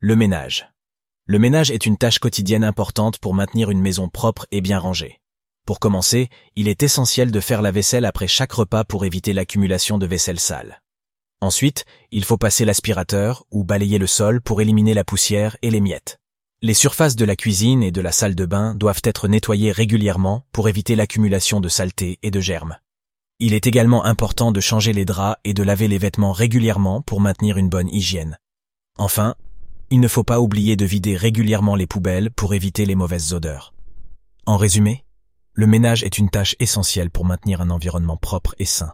Le ménage. Le ménage est une tâche quotidienne importante pour maintenir une maison propre et bien rangée. Pour commencer, il est essentiel de faire la vaisselle après chaque repas pour éviter l'accumulation de vaisselle sale. Ensuite, il faut passer l'aspirateur ou balayer le sol pour éliminer la poussière et les miettes. Les surfaces de la cuisine et de la salle de bain doivent être nettoyées régulièrement pour éviter l'accumulation de saleté et de germes. Il est également important de changer les draps et de laver les vêtements régulièrement pour maintenir une bonne hygiène. Enfin, il ne faut pas oublier de vider régulièrement les poubelles pour éviter les mauvaises odeurs. En résumé, le ménage est une tâche essentielle pour maintenir un environnement propre et sain.